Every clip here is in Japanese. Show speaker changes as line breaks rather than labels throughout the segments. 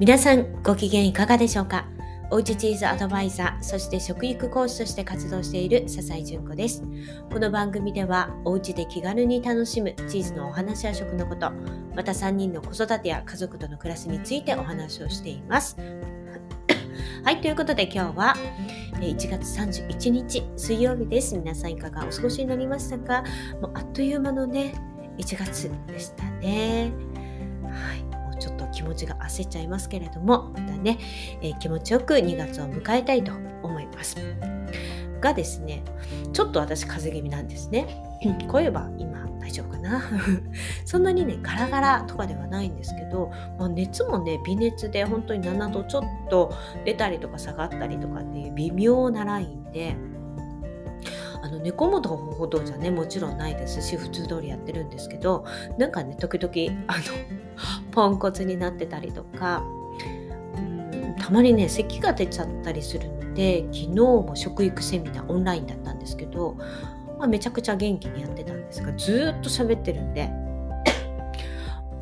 皆さんご機嫌いかがでしょうか？おうちチーズアドバイザー、そして食育講師として活動している笹井純子です。この番組では、おうちで気軽に楽しむチーズのお話や食のこと、また3人の子育てや家族との暮らしについてお話をしています。はい、ということで今日は1月31日水曜日です。皆さんいかがお過ごしになりましたか？もうあっという間のね、1月でしたね。気持ちが焦っちゃいますけれども、またね、えー、気持ちよく2月を迎えたいと思います。がですね、ちょっと私風邪気味なんですね。声は今大丈夫かな？そんなにね、ガラガラとかではないんですけど、まあ、熱もね、微熱で本当に7度ちょっと出たりとか下がったりとかっていう微妙なラインで、あの寝込むほどじゃねもちろんないですし普通通りやってるんですけどなんかね時々あのポンコツになってたりとか。たまにね咳が出ちゃったりするので昨日も食育セミナーオンラインだったんですけど、まあ、めちゃくちゃ元気にやってたんですがずっと喋ってるんで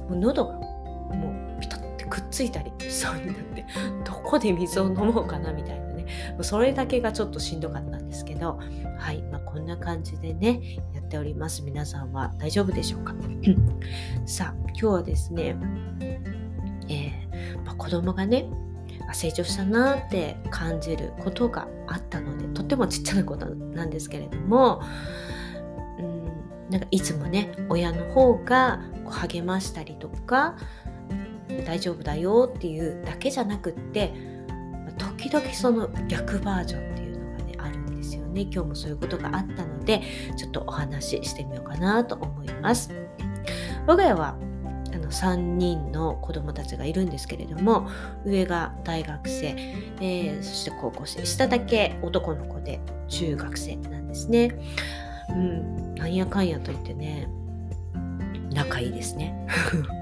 もう喉がもうピタッてくっついたりしそうになってどこで水を飲もうかなみたいなね。それだけがちょっとしんどかったですけどはい、まあ、こんな感じでねやっております。皆さんは大丈夫でしょうか？さあ今日はですね、えーまあ、子供がね成長したなって感じることがあったのでとってもちっちゃなことなんですけれどもうんなんかいつもね親の方が励ましたりとか大丈夫だよっていうだけじゃなくって時々その逆バージョンね今日もそういうことがあったのでちょっとお話ししてみようかなと思います。我が家はあの3人の子供たちがいるんですけれども上が大学生、えー、そして高校生下だけ男の子で中学生なんですね。うんなんやかんやと言ってね仲いいですね。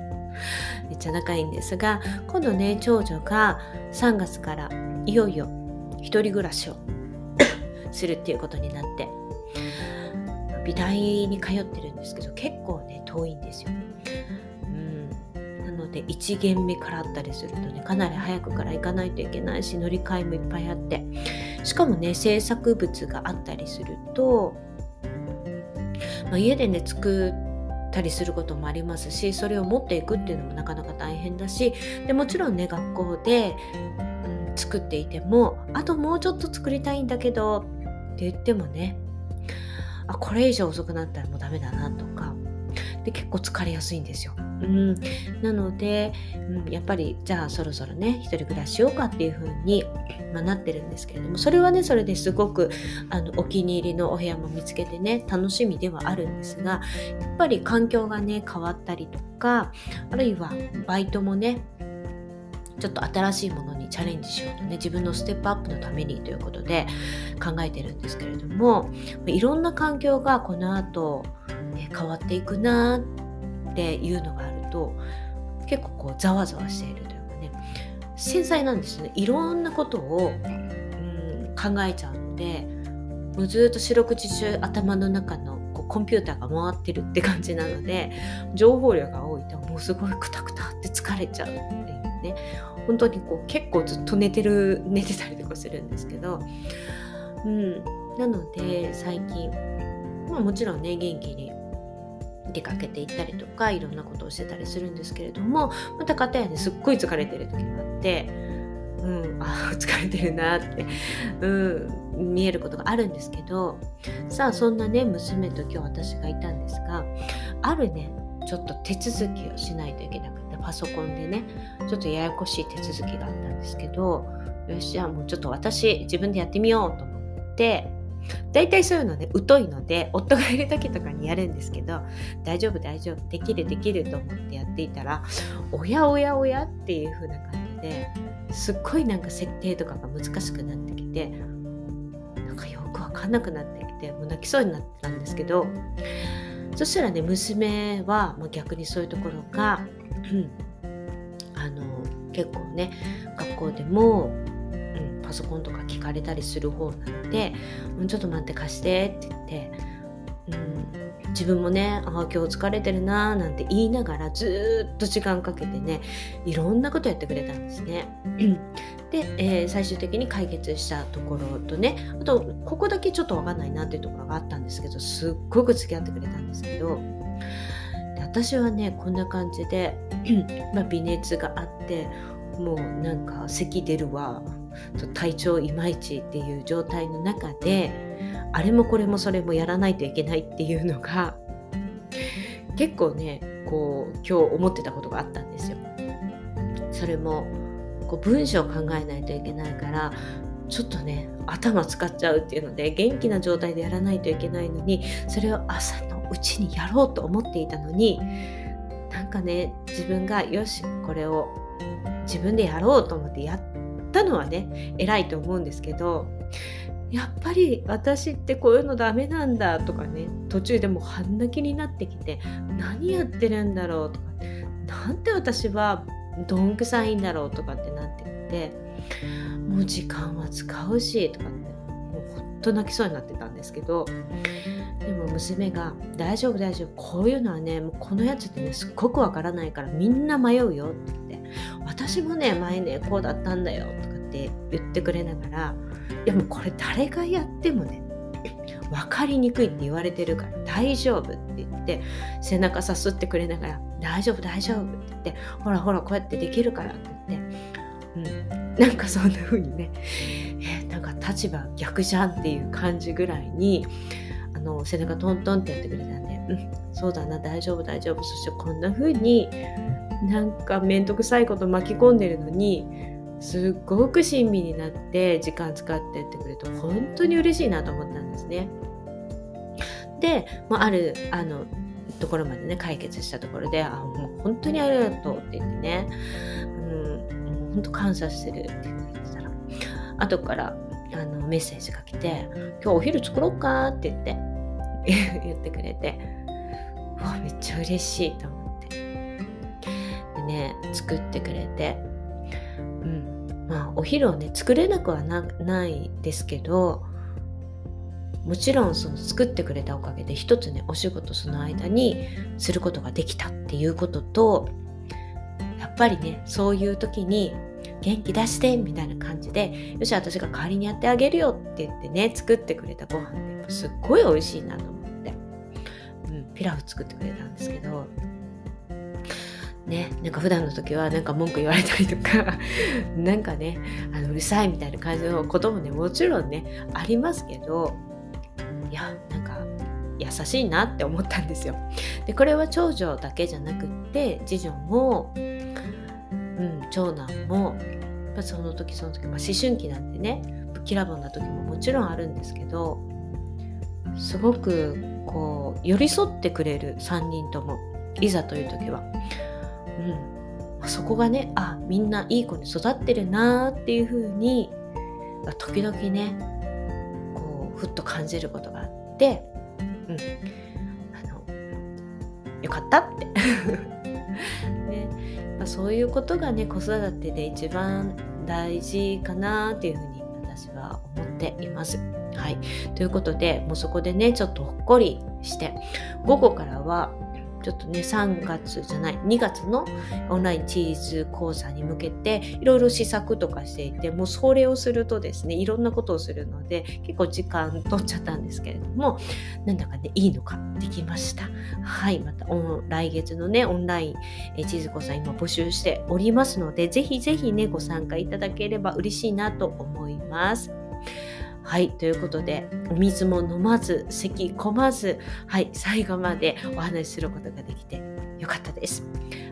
めっちゃ仲いいんですが今度ね長女が3月からいよいよ一人暮らしをするっていうことになって。美大に通ってるんですけど結構ね遠いんですよ。うん。なので1限目からあったりするとねかなり早くから行かないといけないし乗り換えもいっぱいあって。しかもね制作物があったりすると、まあ、家でね作ったりすることもありますしそれを持っていくっていうのもなかなか大変だしでもちろんね学校でうん作っていてもあともうちょっと作りたいんだけどって言ってもねあこれ以上遅くなったらもうダメだなとかで結構疲れやすいんですよ。うん、なので、うん、やっぱりじゃあそろそろね一人暮らししようかっていう風に、まあ、なってるんですけれどもそれはねそれですごくあのお気に入りのお部屋も見つけてね楽しみではあるんですがやっぱり環境がね変わったりとかあるいはバイトもねちょっと新しいものにチャレンジしようとね自分のステップアップのためにということで考えてるんですけれどもいろんな環境がこの後変わっていくなっていうのがあると結構こうざわざわしているというかね繊細なんですね。いろんなことを、うん、考えちゃうのでもうずっと四六時中頭の中のこうコンピューターが回ってるって感じなので情報量が多いともうすごいクタクタって疲れちゃう。ね本当にこう結構ずっと寝てる 寝てたりとかするんですけど、うん、なので最近、まあ、もちろんね元気に出かけて行ったりとかいろんなことをしてたりするんですけれどもまた片やねすっごい疲れてる時があって、うん、あ 疲れてるなって、うん、見えることがあるんですけどさあそんなね娘と今日私がいたんですがあるねちょっと手続きをしないといけなくてパソコンでねちょっとややこしい手続きがあったんですけどよしじゃあもうちょっと私自分でやってみようと思って大体そういうのね疎いので夫がいる時とかにやるんですけど大丈夫大丈夫できるできると思ってやっていたらおやおやおやっていう風な感じですっごいなんか設定とかが難しくなってきてなんかよくわかんなくなってきてもう泣きそうになってたんですけどそしたらね娘は、まあ、逆にそういうところが、あの結構ね学校でも、うん、パソコンとか聞かれたりする方なので「ちょっと待って貸して」って言って、うん、自分もねああ今日疲れてるなーなんて言いながらずっと時間かけてねいろんなことやってくれたんですね。で、えー、最終的に解決したところとねあとここだけちょっと分かんないなっていうところがあったんですけどすっごく付き合ってくれたんですけど私はねこんな感じで、まあ、微熱があってもうなんか咳出るわ体調いまいちっていう状態の中であれもこれもそれもやらないといけないっていうのが結構ねこう今日思ってたことがあったんですよ。それもこう文章を考えないといけないからちょっとね頭使っちゃうっていうので元気な状態でやらないといけないのにそれを朝のうちにやろうと思っていたのになんかね自分がよしこれを自分でやろうと思ってやったのはね偉いと思うんですけどやっぱり私ってこういうのダメなんだとかね途中でもう半泣きになってきて何やってるんだろうとかなんて私はどんくさいんだろうとかってなってってもう時間は使うしとかってもうほんと泣きそうになってたんですけどでも娘が「大丈夫大丈夫こういうのはねもうこのやつってねすっごくわからないからみんな迷うよ」って言って「私もね前ねこうだったんだよ」とかって言ってくれながら「いやもうこれ誰がやってもね分かりにくいって言われてるから大丈夫」って言って背中さすってくれながら「大丈夫大丈夫」って言って「ほらほらこうやってできるから」って言って。うん、なんかそんな風にね、えー、なんか立場逆じゃんっていう感じぐらいにあの背中トントンってやってくれたんで、うん、そうだな大丈夫大丈夫そしてこんな風になんか面倒くさいこと巻き込んでるのにすっごく親身になって時間使ってってくれると本当に嬉しいなと思ったんですね。で、まあ、あるあのところまでね解決したところで「あもう本当にありがとう」って言ってね、うん、本当感謝してるって言ってたら後からあのメッセージが来て「今日お昼作ろうか」って言って 言ってくれてわめっちゃ嬉しいと思って。でね作ってくれて。うん。まあお昼をね作れなくはないですけどもちろんその作ってくれたおかげで一つねお仕事その間にすることができたっていうこととやっぱりねそういう時に元気出してみたいな感じでよし私が代わりにやってあげるよって言ってね作ってくれたご飯ってすっごい美味しいなと思って、うん、ピラフ作ってくれたんですけどね、なんか普段の時はなんか文句言われたりとか なんかねあのうるさいみたいな感じのこともねもちろんねありますけどいやなんか優しいなって思ったんですよ。でこれは長女だけじゃなくって次女も、うん、長男もやっぱその時その時、まあ、思春期なんてねぶっきらぼんな時ももちろんあるんですけどすごくこう寄り添ってくれる3人ともいざという時は。うん、そこがねあみんないい子に育ってるなーっていう風に時々ねこうふっと感じることがあって、うん、あのよかったって。ね。まあ、そういうことがね子育てで一番大事かなっていうふうに私は思っています。はい、ということでもうそこでねちょっとほっこりして午後からはちょっとね3月じゃない2月のオンラインチーズ講座に向けていろいろ試作とかしていてもうそれをするとですねいろんなことをするので結構時間取っちゃったんですけれどもなんだかねいいのかできました。はいまた来月のねオンラインえチーズ講座今募集しておりますのでぜひぜひねご参加いただければ嬉しいなと思います。はい、ということで、お水も飲まず、咳込まず、はい、最後までお話しすることができてよかったです。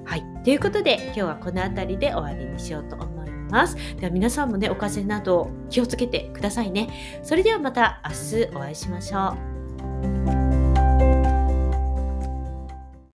はい、ということで、今日はこの辺りで終わりにしようと思います。では皆さんもね、お風邪など気をつけてくださいね。それではまた明日お会いしましょう。